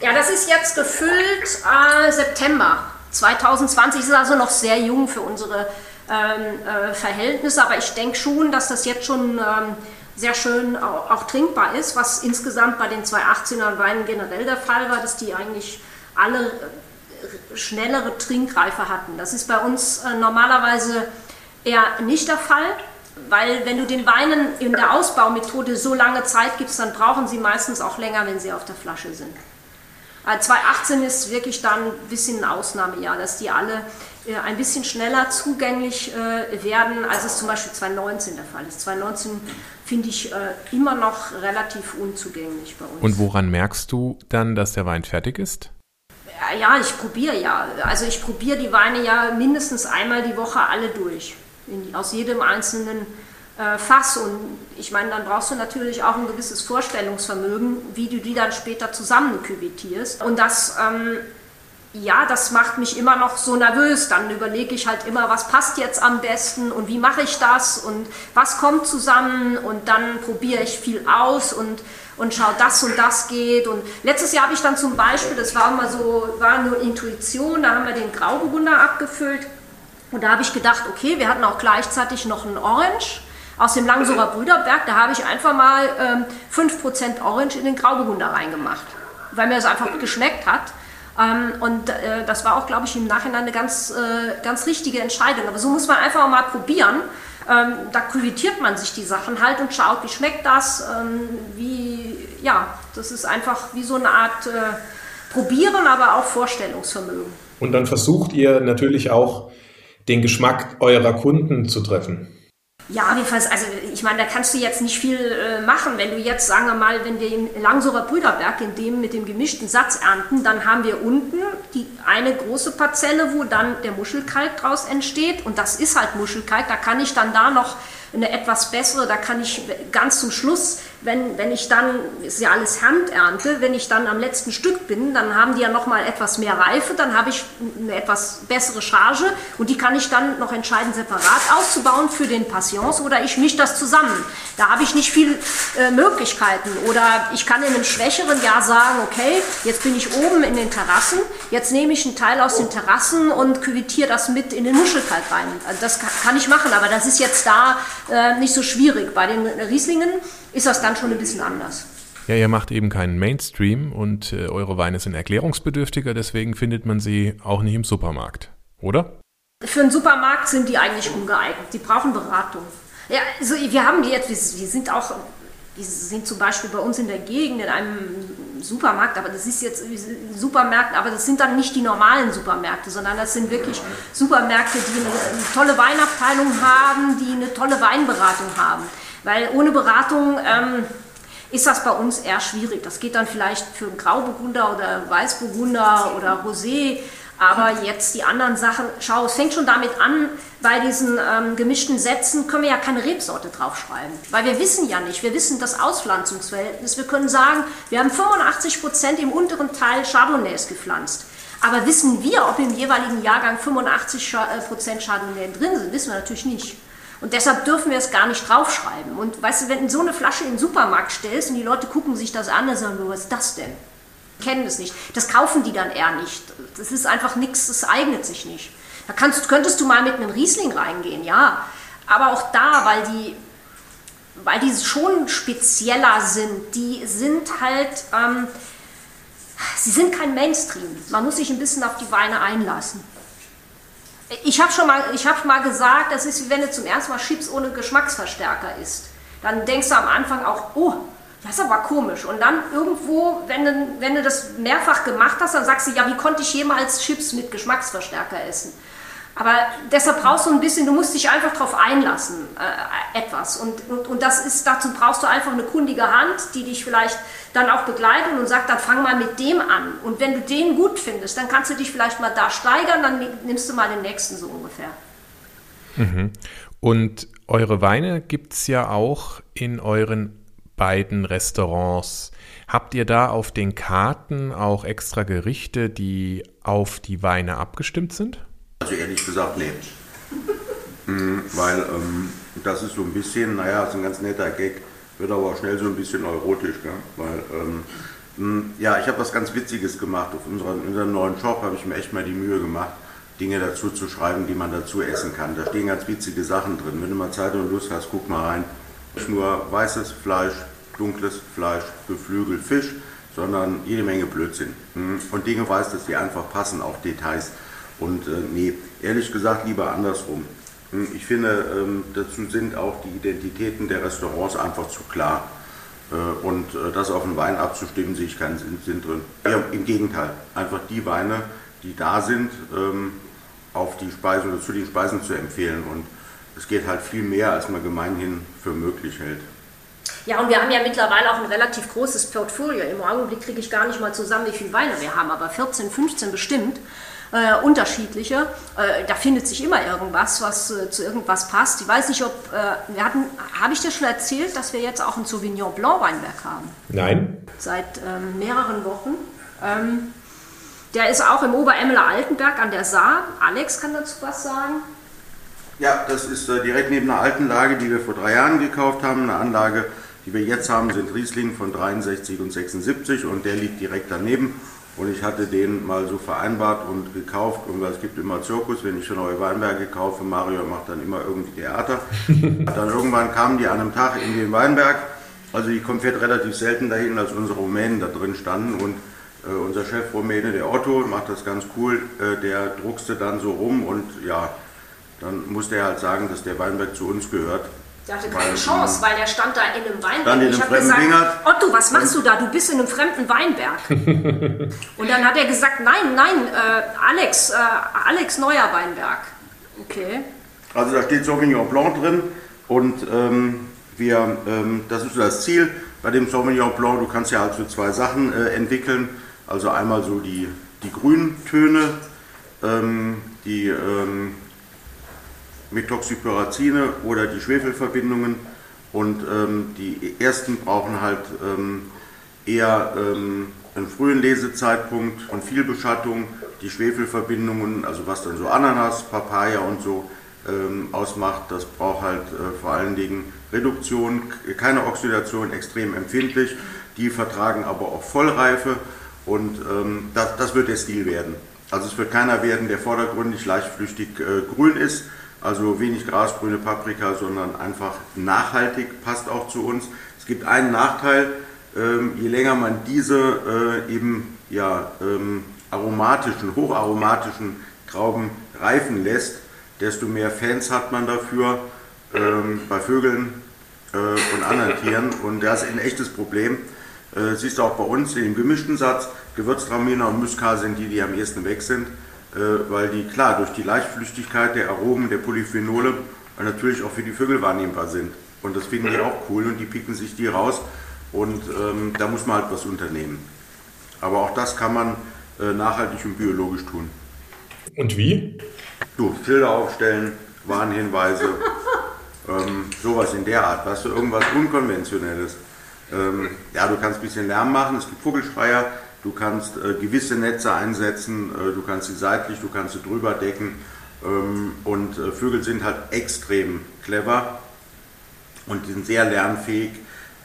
D: Ja, das ist jetzt gefüllt äh, September 2020. Ist also noch sehr jung für unsere ähm, äh, Verhältnisse, aber ich denke schon, dass das jetzt schon ähm, sehr schön auch, auch, trinkbar ist, was insgesamt bei den 218er Weinen generell der Fall war, dass die eigentlich alle äh, schnellere Trinkreife hatten. Das ist bei uns äh, normalerweise eher nicht der Fall, weil wenn du den Weinen in der Ausbaumethode so lange Zeit gibst, dann brauchen sie meistens auch länger, wenn sie auf der Flasche sind. 2018 ist wirklich dann ein bisschen ein Ausnahmejahr, dass die alle äh, ein bisschen schneller zugänglich äh, werden, als es zum Beispiel 2019 der Fall ist. 2019 finde ich äh, immer noch relativ unzugänglich bei uns.
C: Und woran merkst du dann, dass der Wein fertig ist?
D: Ja, ich probiere ja. Also ich probiere die Weine ja mindestens einmal die Woche alle durch. In, aus jedem einzelnen Fass. Und ich meine, dann brauchst du natürlich auch ein gewisses Vorstellungsvermögen, wie du die dann später zusammen küvettierst. Und das ähm, ja, das macht mich immer noch so nervös. Dann überlege ich halt immer, was passt jetzt am besten und wie mache ich das und was kommt zusammen und dann probiere ich viel aus und, und schaue, das und das geht. Und letztes Jahr habe ich dann zum Beispiel, das war immer so, war nur Intuition, da haben wir den Grauburgunder abgefüllt und da habe ich gedacht, okay, wir hatten auch gleichzeitig noch einen Orange aus dem Langsurer Brüderberg, da habe ich einfach mal ähm, 5% Orange in den Grauburgunder reingemacht, weil mir das einfach geschmeckt hat. Ähm, und äh, das war auch, glaube ich, im Nachhinein eine ganz, äh, ganz richtige Entscheidung. Aber so muss man einfach mal probieren. Ähm, da quittiert man sich die Sachen halt und schaut, wie schmeckt das, ähm, wie, ja, das ist einfach wie so eine Art äh, Probieren, aber auch Vorstellungsvermögen.
C: Und dann versucht ihr natürlich auch den Geschmack eurer Kunden zu treffen.
D: Ja, jedenfalls, also ich meine, da kannst du jetzt nicht viel äh, machen. Wenn du jetzt, sagen wir mal, wenn wir im Langsurer Brüderberg in dem mit dem gemischten Satz ernten, dann haben wir unten die eine große Parzelle, wo dann der Muschelkalk draus entsteht. Und das ist halt Muschelkalk. Da kann ich dann da noch eine etwas bessere, da kann ich ganz zum Schluss, wenn, wenn ich dann, ist ja alles Handernte, wenn ich dann am letzten Stück bin, dann haben die ja nochmal etwas mehr Reife, dann habe ich eine etwas bessere Charge und die kann ich dann noch entscheiden, separat auszubauen für den Passions oder ich mische das zusammen. Da habe ich nicht viel äh, Möglichkeiten oder ich kann in einem schwächeren Jahr sagen, okay, jetzt bin ich oben in den Terrassen, jetzt nehme ich einen Teil aus den Terrassen und küvitiere das mit in den Muschelkalk rein. Also das kann ich machen, aber das ist jetzt da äh, nicht so schwierig. Bei den Rieslingen ist das dann schon ein bisschen anders.
C: Ja, ihr macht eben keinen Mainstream und äh, eure Weine sind erklärungsbedürftiger, deswegen findet man sie auch nicht im Supermarkt, oder?
D: Für einen Supermarkt sind die eigentlich ungeeignet. Die brauchen Beratung. Ja, also wir haben die jetzt, wir sind auch die sind zum Beispiel bei uns in der Gegend in einem Supermarkt, aber das ist jetzt Supermärkte, aber das sind dann nicht die normalen Supermärkte, sondern das sind wirklich Supermärkte, die eine, eine tolle Weinabteilung haben, die eine tolle Weinberatung haben. Weil ohne Beratung ähm, ist das bei uns eher schwierig. Das geht dann vielleicht für Grauburgunder oder Weißburgunder oder Rosé aber jetzt die anderen Sachen, schau, es fängt schon damit an, bei diesen ähm, gemischten Sätzen können wir ja keine Rebsorte draufschreiben. Weil wir wissen ja nicht, wir wissen das Auspflanzungsverhältnis. Wir können sagen, wir haben 85 Prozent im unteren Teil Chardonnays gepflanzt. Aber wissen wir, ob im jeweiligen Jahrgang 85 äh, Prozent Chardonnay drin sind, wissen wir natürlich nicht. Und deshalb dürfen wir es gar nicht draufschreiben. Und weißt du, wenn du so eine Flasche in den Supermarkt stellst und die Leute gucken sich das an, dann sagen, was ist das denn? kennen es nicht. Das kaufen die dann eher nicht. Das ist einfach nichts, das eignet sich nicht. Da kannst, könntest du mal mit einem Riesling reingehen, ja. Aber auch da, weil die, weil die schon spezieller sind, die sind halt, ähm, sie sind kein Mainstream. Man muss sich ein bisschen auf die Weine einlassen. Ich habe schon mal, ich hab mal gesagt, das ist wie wenn du zum ersten Mal Chips ohne Geschmacksverstärker isst. Dann denkst du am Anfang auch, oh, das ist aber komisch. Und dann irgendwo, wenn du, wenn du das mehrfach gemacht hast, dann sagst du, ja, wie konnte ich jemals Chips mit Geschmacksverstärker essen? Aber deshalb brauchst du ein bisschen, du musst dich einfach darauf einlassen, äh, etwas. Und, und, und das ist, dazu brauchst du einfach eine kundige Hand, die dich vielleicht dann auch begleitet und sagt, dann fang mal mit dem an. Und wenn du den gut findest, dann kannst du dich vielleicht mal da steigern, dann nimmst du mal den nächsten so ungefähr.
C: Mhm. Und eure Weine gibt es ja auch in euren beiden Restaurants. Habt ihr da auf den Karten auch extra Gerichte, die auf die Weine abgestimmt sind?
B: Also ehrlich gesagt, nee. mhm, weil ähm, das ist so ein bisschen, naja, ist ein ganz netter Gag, wird aber auch schnell so ein bisschen neurotisch. Gell? Weil, ähm, hm, ja, ich habe was ganz Witziges gemacht. Auf unserem, unserem neuen Shop habe ich mir echt mal die Mühe gemacht, Dinge dazu zu schreiben, die man dazu essen kann. Da stehen ganz witzige Sachen drin. Wenn du mal Zeit und Lust hast, guck mal rein. Nicht nur weißes Fleisch, dunkles Fleisch, Geflügel, Fisch, sondern jede Menge Blödsinn. Hm? Und Dinge weiß, dass die einfach passen, auch Details. Und äh, nee, ehrlich gesagt lieber andersrum. Hm? Ich finde, ähm, dazu sind auch die Identitäten der Restaurants einfach zu klar. Äh, und äh, das auf den Wein abzustimmen, sehe ich keinen Sinn, Sinn drin. Ja, Im Gegenteil, einfach die Weine, die da sind, ähm, auf die Speisen oder zu den Speisen zu empfehlen. Und es geht halt viel mehr, als man gemeinhin für möglich hält.
D: Ja, und wir haben ja mittlerweile auch ein relativ großes Portfolio. Im Augenblick kriege ich gar nicht mal zusammen, wie viele Weine wir haben, aber 14, 15 bestimmt. Äh, unterschiedliche. Äh, da findet sich immer irgendwas, was äh, zu irgendwas passt. Ich weiß nicht, ob äh, wir hatten, habe ich dir schon erzählt, dass wir jetzt auch ein Sauvignon Blanc Weinberg haben?
C: Nein.
D: Seit ähm, mehreren Wochen. Ähm, der ist auch im Oberemmeler Altenberg an der Saar. Alex kann dazu was sagen.
B: Ja, das ist äh, direkt neben einer alten Lage, die wir vor drei Jahren gekauft haben. Eine Anlage, die wir jetzt haben, sind Riesling von 63 und 76 und der liegt direkt daneben. Und ich hatte den mal so vereinbart und gekauft. Und es gibt immer Zirkus, wenn ich schon neue Weinberge kaufe. Mario macht dann immer irgendwie Theater. <laughs> dann irgendwann kamen die an einem Tag in den Weinberg. Also die kommt relativ selten dahin, als unsere Rumänen da drin standen. Und äh, unser Chef Rumäne, der Otto, macht das ganz cool. Äh, der druckste dann so rum und ja, dann musste er halt sagen, dass der Weinberg zu uns gehört.
D: Der hatte keine weil, Chance, weil der stand da in einem Weinberg.
B: Stand in einem fremden
D: gesagt,
B: Dingert.
D: Otto, was machst du da? Du bist in einem fremden Weinberg. <laughs> und dann hat er gesagt, nein, nein, äh, Alex, äh, Alex Neuer Weinberg. Okay.
B: Also da steht Sauvignon Blanc drin und ähm, wir, ähm, das ist so das Ziel bei dem Sauvignon Blanc. Du kannst ja halt so zwei Sachen äh, entwickeln. Also einmal so die, die Grüntöne, ähm, die ähm, Methoxypyrazine oder die Schwefelverbindungen. Und ähm, die ersten brauchen halt ähm, eher ähm, einen frühen Lesezeitpunkt und viel Beschattung. Die Schwefelverbindungen, also was dann so Ananas, Papaya und so ähm, ausmacht, das braucht halt äh, vor allen Dingen Reduktion, keine Oxidation, extrem empfindlich. Die vertragen aber auch Vollreife und ähm, das, das wird der Stil werden. Also es wird keiner werden, der vordergründig leichtflüchtig äh, grün ist, also wenig grasgrüne Paprika, sondern einfach nachhaltig, passt auch zu uns. Es gibt einen Nachteil, ähm, je länger man diese äh, eben ja, ähm, aromatischen, hocharomatischen Trauben reifen lässt, desto mehr Fans hat man dafür ähm, bei Vögeln äh, und anderen <laughs> Tieren. Und das ist ein echtes Problem. Äh, siehst du auch bei uns in dem gemischten Satz, Gewürztraminer und Muskat sind die, die am ehesten weg sind, weil die klar durch die Leichtflüchtigkeit der Aromen, der Polyphenole natürlich auch für die Vögel wahrnehmbar sind. Und das finden die auch cool und die picken sich die raus und ähm, da muss man halt was unternehmen. Aber auch das kann man äh, nachhaltig und biologisch tun.
C: Und wie?
B: Du, Schilder aufstellen, Warnhinweise, <laughs> ähm, sowas in der Art, weißt du, irgendwas Unkonventionelles. Ähm, ja, du kannst ein bisschen Lärm machen, es gibt Vogelschreier, du kannst äh, gewisse Netze einsetzen, äh, du kannst sie seitlich, du kannst sie drüber decken. Ähm, und äh, Vögel sind halt extrem clever und sind sehr lernfähig.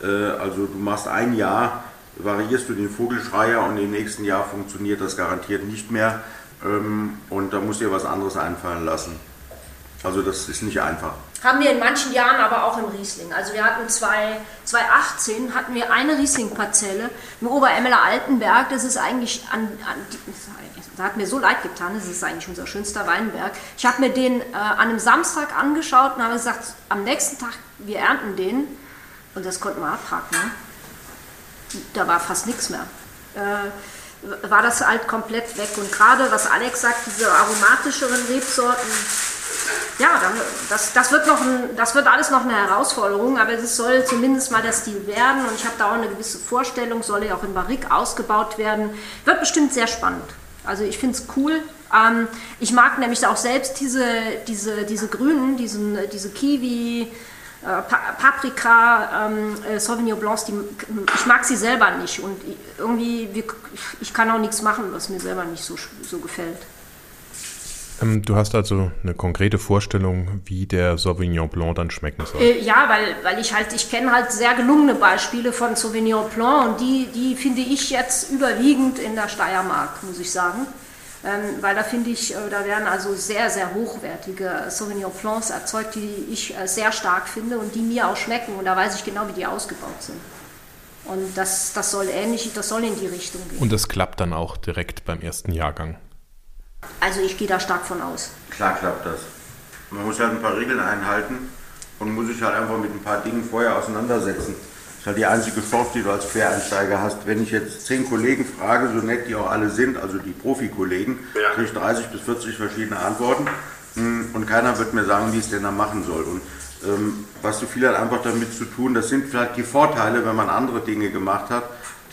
B: Äh, also du machst ein Jahr, variierst du den Vogelschreier und im nächsten Jahr funktioniert das garantiert nicht mehr. Ähm, und da musst du dir was anderes einfallen lassen. Also das ist nicht einfach.
D: Haben wir in manchen Jahren aber auch im Riesling. Also wir hatten zwei, 2018 hatten wir eine Riesling-Parzelle im Oberemmeler Altenberg. Das ist eigentlich an, an das hat mir so leid getan, das ist eigentlich unser schönster Weinberg. Ich habe mir den äh, an einem Samstag angeschaut und habe gesagt, am nächsten Tag, wir ernten den. Und das konnten wir abhaken. Da war fast nichts mehr. Äh, war das halt komplett weg. Und gerade, was Alex sagt, diese aromatischeren Rebsorten, ja, das, das, wird noch ein, das wird alles noch eine Herausforderung, aber es soll zumindest mal der Stil werden und ich habe da auch eine gewisse Vorstellung, soll ja auch in Barrique ausgebaut werden. Wird bestimmt sehr spannend. Also ich finde es cool. Ähm, ich mag nämlich auch selbst diese, diese, diese Grünen, diesen, diese Kiwi, äh, Paprika, ähm, äh, Sauvignon Blancs, die, ich mag sie selber nicht und irgendwie, ich kann auch nichts machen, was mir selber nicht so, so gefällt.
C: Ähm, du hast also eine konkrete Vorstellung, wie der Sauvignon Blanc dann schmecken soll?
D: Äh, ja, weil, weil ich halt, ich kenne halt sehr gelungene Beispiele von Sauvignon Blanc und die, die finde ich jetzt überwiegend in der Steiermark, muss ich sagen. Ähm, weil da finde ich, äh, da werden also sehr, sehr hochwertige Sauvignon Blancs erzeugt, die ich äh, sehr stark finde und die mir auch schmecken und da weiß ich genau, wie die ausgebaut sind. Und das, das soll ähnlich, das soll in die Richtung gehen.
C: Und das klappt dann auch direkt beim ersten Jahrgang?
D: Also ich gehe da stark von aus.
B: Klar klappt das. Man muss halt ein paar Regeln einhalten und muss sich halt einfach mit ein paar Dingen vorher auseinandersetzen. Das ist halt die einzige Chance, die du als Quereinsteiger hast. Wenn ich jetzt zehn Kollegen frage, so nett die auch alle sind, also die Profikollegen, ja. kriege ich 30 bis 40 verschiedene Antworten hm, und keiner wird mir sagen, wie es denn da machen soll. Und ähm, was so viel hat einfach damit zu tun, das sind vielleicht die Vorteile, wenn man andere Dinge gemacht hat,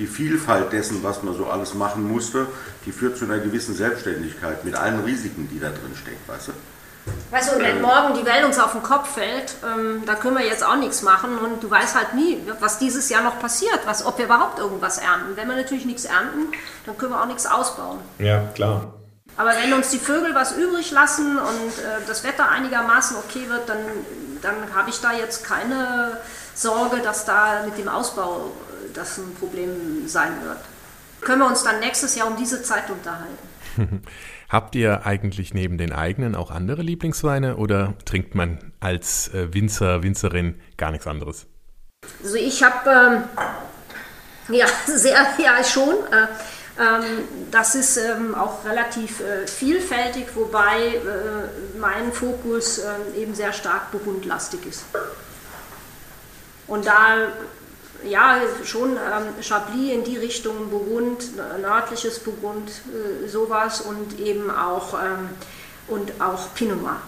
B: die Vielfalt dessen, was man so alles machen musste, die führt zu einer gewissen Selbstständigkeit mit allen Risiken, die da drin stecken, weißt du?
D: Weißt du, und wenn ähm. morgen die Welt uns auf den Kopf fällt, ähm, da können wir jetzt auch nichts machen und du weißt halt nie, was dieses Jahr noch passiert, was, ob wir überhaupt irgendwas ernten. Wenn wir natürlich nichts ernten, dann können wir auch nichts ausbauen.
C: Ja, klar.
D: Aber wenn uns die Vögel was übrig lassen und äh, das Wetter einigermaßen okay wird, dann, dann habe ich da jetzt keine Sorge, dass da mit dem Ausbau das ein Problem sein wird. Können wir uns dann nächstes Jahr um diese Zeit unterhalten. <laughs>
C: Habt ihr eigentlich neben den eigenen auch andere Lieblingsweine oder trinkt man als äh, Winzer, Winzerin gar nichts anderes?
D: Also ich habe, ähm, ja, <laughs> sehr, ja schon. Äh, ähm, das ist ähm, auch relativ äh, vielfältig, wobei äh, mein Fokus äh, eben sehr stark burgundlastig ist. Und da ja, schon ähm, Chablis in die Richtung, Burgund, nördliches Burgund, äh, sowas und eben auch, ähm, und auch Pinot Noir.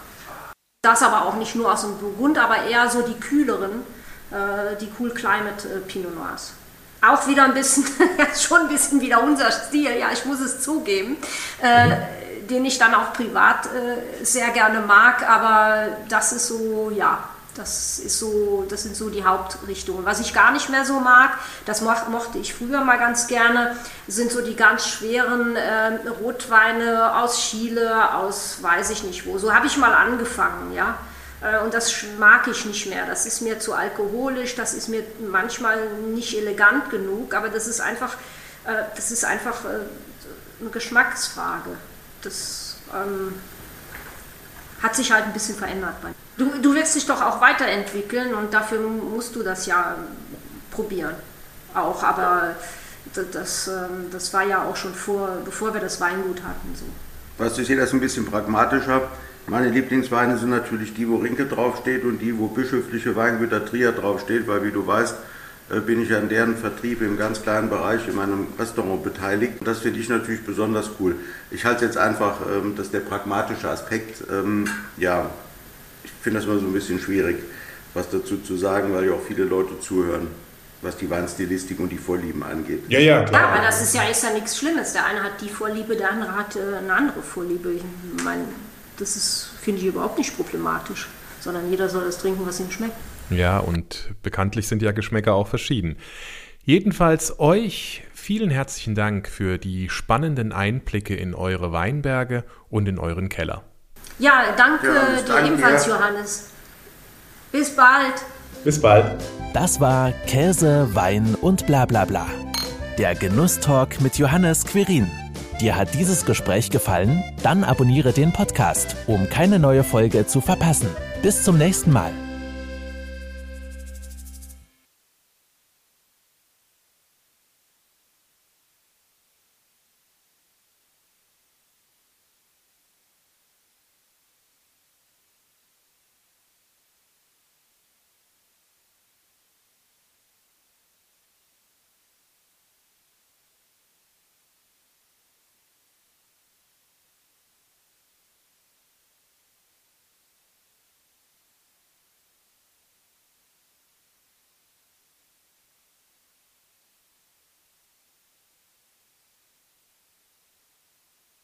D: Das aber auch nicht nur aus dem Burgund, aber eher so die kühleren, äh, die Cool Climate äh, Pinot Noirs. Auch wieder ein bisschen, <laughs> schon ein bisschen wieder unser Stil, ja, ich muss es zugeben. Äh, den ich dann auch privat äh, sehr gerne mag, aber das ist so, ja, das, ist so, das sind so die Hauptrichtungen. Was ich gar nicht mehr so mag, das mochte ich früher mal ganz gerne, sind so die ganz schweren äh, Rotweine aus Chile, aus weiß ich nicht wo. So habe ich mal angefangen, ja. Äh, und das mag ich nicht mehr. Das ist mir zu alkoholisch, das ist mir manchmal nicht elegant genug, aber das ist einfach, äh, das ist einfach äh, eine Geschmacksfrage. Das ähm, hat sich halt ein bisschen verändert bei mir. Du, du wirst dich doch auch weiterentwickeln und dafür musst du das ja probieren. Auch, aber das, ähm, das war ja auch schon vor, bevor wir das Weingut hatten. So.
B: Weißt du, ich sehe das ein bisschen pragmatischer. Meine Lieblingsweine sind natürlich die, wo Rinke draufsteht und die, wo bischöfliche Weingüter Trier draufsteht, weil wie du weißt, äh, bin ich an deren Vertrieb im ganz kleinen Bereich in meinem Restaurant beteiligt. Das finde ich natürlich besonders cool. Ich halte jetzt einfach, ähm, dass der pragmatische Aspekt, ähm, ja, finde das immer so ein bisschen schwierig, was dazu zu sagen, weil ja auch viele Leute zuhören was die Weinstilistik und die Vorlieben angeht.
D: Ja, ja, klar. Ja, aber das ist ja, ist ja nichts Schlimmes. Der eine hat die Vorliebe, der andere hat äh, eine andere Vorliebe. Ich meine, das ist, finde ich, überhaupt nicht problematisch, sondern jeder soll das trinken, was ihm schmeckt.
C: Ja, und bekanntlich sind ja Geschmäcker auch verschieden. Jedenfalls euch vielen herzlichen Dank für die spannenden Einblicke in eure Weinberge und in euren Keller.
D: Ja, danke ja, dir ebenfalls, Johannes. Bis bald.
C: Bis bald.
A: Das war Käse, Wein und bla bla bla. Der Genusstalk mit Johannes Quirin. Dir hat dieses Gespräch gefallen? Dann abonniere den Podcast, um keine neue Folge zu verpassen. Bis zum nächsten Mal.